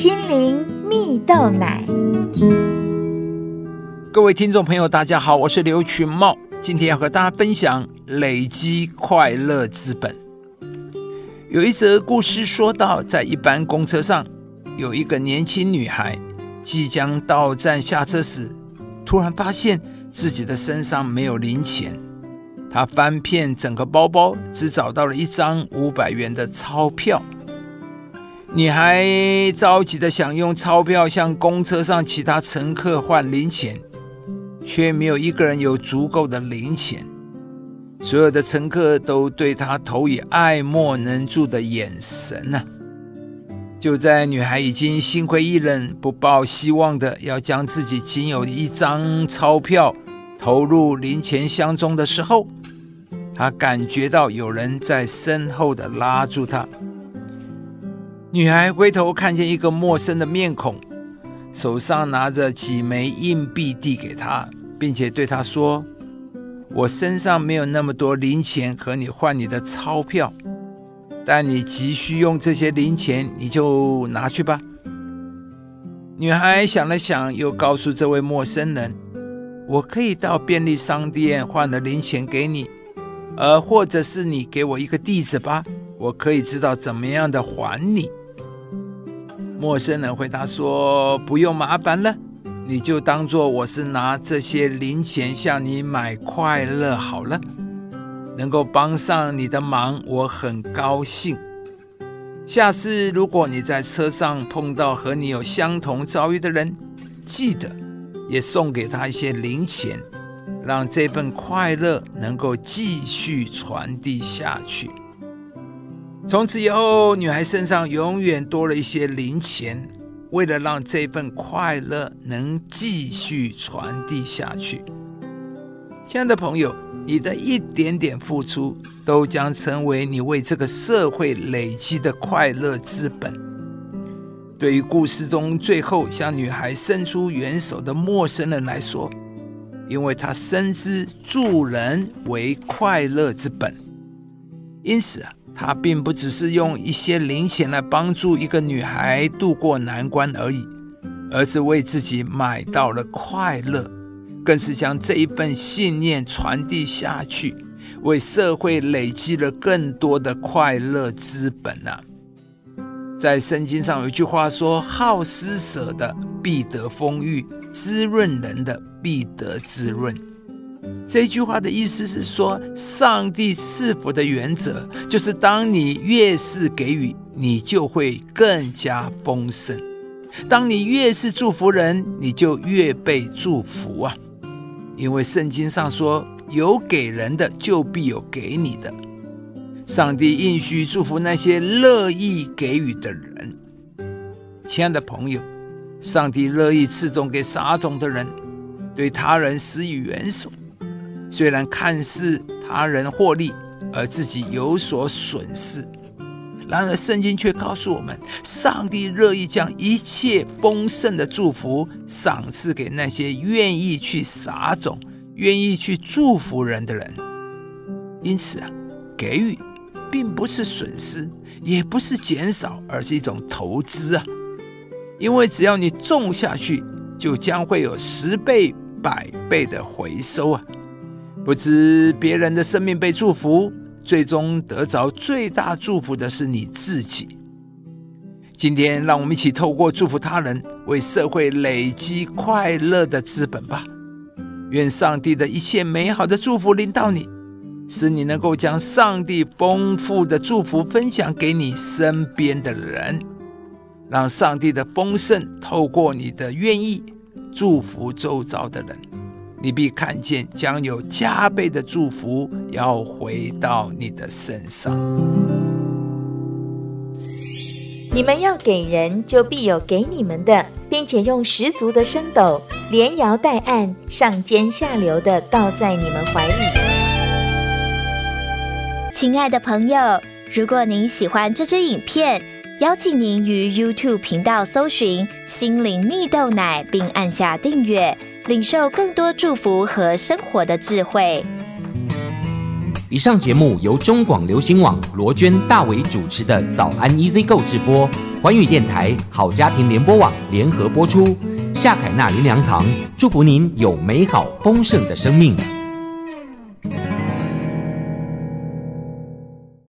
心灵蜜豆奶。各位听众朋友，大家好，我是刘群茂，今天要和大家分享累积快乐资本。有一则故事说到，在一班公车上，有一个年轻女孩即将到站下车时，突然发现自己的身上没有零钱。她翻遍整个包包，只找到了一张五百元的钞票。女孩着急的想用钞票向公车上其他乘客换零钱，却没有一个人有足够的零钱。所有的乘客都对她投以爱莫能助的眼神呢。就在女孩已经心灰意冷、不抱希望的要将自己仅有的一张钞票投入零钱箱中的时候，她感觉到有人在身后的拉住她。女孩回头看见一个陌生的面孔，手上拿着几枚硬币递给她，并且对她说。我身上没有那么多零钱和你换你的钞票，但你急需用这些零钱，你就拿去吧。女孩想了想，又告诉这位陌生人：“我可以到便利商店换了零钱给你，呃，或者是你给我一个地址吧，我可以知道怎么样的还你。”陌生人回答说：“不用麻烦了。”你就当做我是拿这些零钱向你买快乐好了，能够帮上你的忙，我很高兴。下次如果你在车上碰到和你有相同遭遇的人，记得也送给他一些零钱，让这份快乐能够继续传递下去。从此以后，女孩身上永远多了一些零钱。为了让这份快乐能继续传递下去，亲爱的朋友，你的一点点付出都将成为你为这个社会累积的快乐资本。对于故事中最后向女孩伸出援手的陌生人来说，因为他深知助人为快乐之本，因此啊。他并不只是用一些零钱来帮助一个女孩渡过难关而已，而是为自己买到了快乐，更是将这一份信念传递下去，为社会累积了更多的快乐资本啊！在圣经上有一句话说：“好施舍的必得丰裕，滋润人的必得滋润。”这句话的意思是说，上帝赐福的原则就是：当你越是给予，你就会更加丰盛；当你越是祝福人，你就越被祝福啊！因为圣经上说：“有给人的，就必有给你的。”上帝应许祝福那些乐意给予的人。亲爱的朋友，上帝乐意赐种给撒种的人，对他人施以援手。虽然看似他人获利，而自己有所损失，然而圣经却告诉我们，上帝乐意将一切丰盛的祝福赏赐给那些愿意去撒种、愿意去祝福人的人。因此啊，给予并不是损失，也不是减少，而是一种投资啊！因为只要你种下去，就将会有十倍、百倍的回收啊！不知别人的生命被祝福，最终得着最大祝福的是你自己。今天，让我们一起透过祝福他人，为社会累积快乐的资本吧。愿上帝的一切美好的祝福临到你，使你能够将上帝丰富的祝福分享给你身边的人，让上帝的丰盛透过你的愿意祝福周遭的人。你必看见将有加倍的祝福要回到你的身上。你们要给人，就必有给你们的，并且用十足的升斗，连摇带按，上尖下流的倒在你们怀里。亲爱的朋友，如果您喜欢这支影片，邀请您于 YouTube 频道搜寻“心灵蜜豆奶”，并按下订阅。领受更多祝福和生活的智慧。以上节目由中广流行网罗娟、大伟主持的《早安 Easy Go》直播。环宇电台好家庭联播网联合播出。夏凯娜林良堂祝福您有美好丰盛的生命。